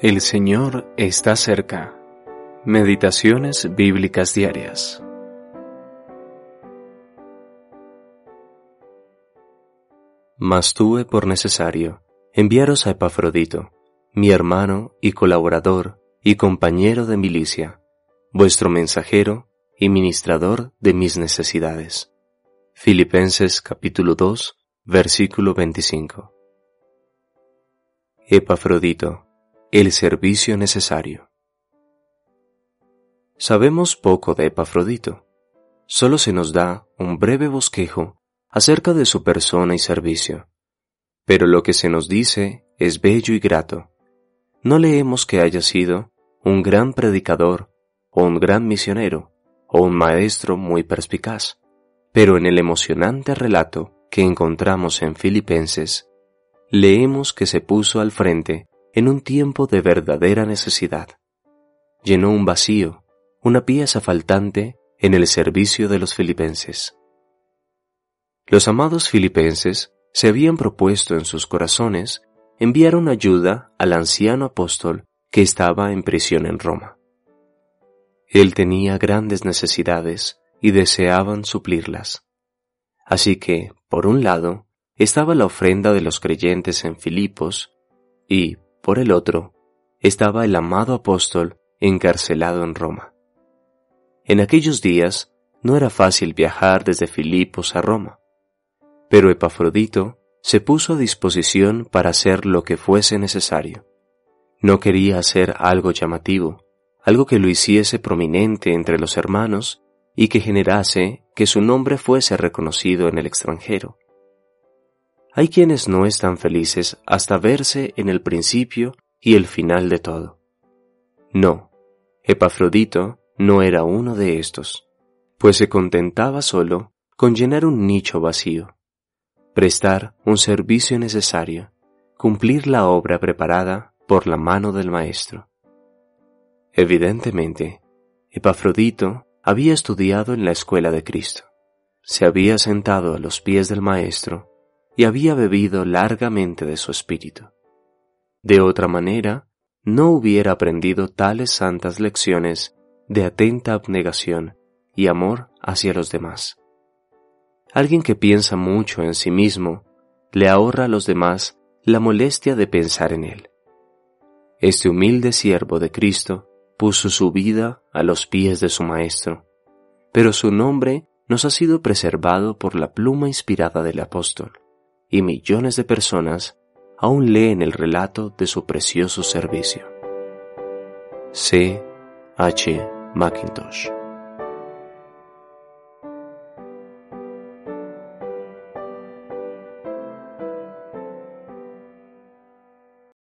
El Señor está cerca. Meditaciones bíblicas diarias. Mas tuve por necesario enviaros a Epafrodito, mi hermano y colaborador y compañero de milicia, vuestro mensajero y ministrador de mis necesidades. Filipenses capítulo 2, versículo 25. Epafrodito el servicio necesario. Sabemos poco de Epafrodito. Solo se nos da un breve bosquejo acerca de su persona y servicio. Pero lo que se nos dice es bello y grato. No leemos que haya sido un gran predicador, o un gran misionero, o un maestro muy perspicaz. Pero en el emocionante relato que encontramos en Filipenses, leemos que se puso al frente en un tiempo de verdadera necesidad. Llenó un vacío, una pieza faltante en el servicio de los filipenses. Los amados filipenses se habían propuesto en sus corazones enviar una ayuda al anciano apóstol que estaba en prisión en Roma. Él tenía grandes necesidades y deseaban suplirlas. Así que, por un lado, estaba la ofrenda de los creyentes en Filipos y, por el otro, estaba el amado apóstol encarcelado en Roma. En aquellos días no era fácil viajar desde Filipos a Roma, pero Epafrodito se puso a disposición para hacer lo que fuese necesario. No quería hacer algo llamativo, algo que lo hiciese prominente entre los hermanos y que generase que su nombre fuese reconocido en el extranjero. Hay quienes no están felices hasta verse en el principio y el final de todo. No, Epafrodito no era uno de estos, pues se contentaba solo con llenar un nicho vacío, prestar un servicio necesario, cumplir la obra preparada por la mano del Maestro. Evidentemente, Epafrodito había estudiado en la escuela de Cristo, se había sentado a los pies del Maestro y había bebido largamente de su espíritu. De otra manera, no hubiera aprendido tales santas lecciones de atenta abnegación y amor hacia los demás. Alguien que piensa mucho en sí mismo le ahorra a los demás la molestia de pensar en él. Este humilde siervo de Cristo puso su vida a los pies de su Maestro, pero su nombre nos ha sido preservado por la pluma inspirada del apóstol y millones de personas aún leen el relato de su precioso servicio. C. H. Macintosh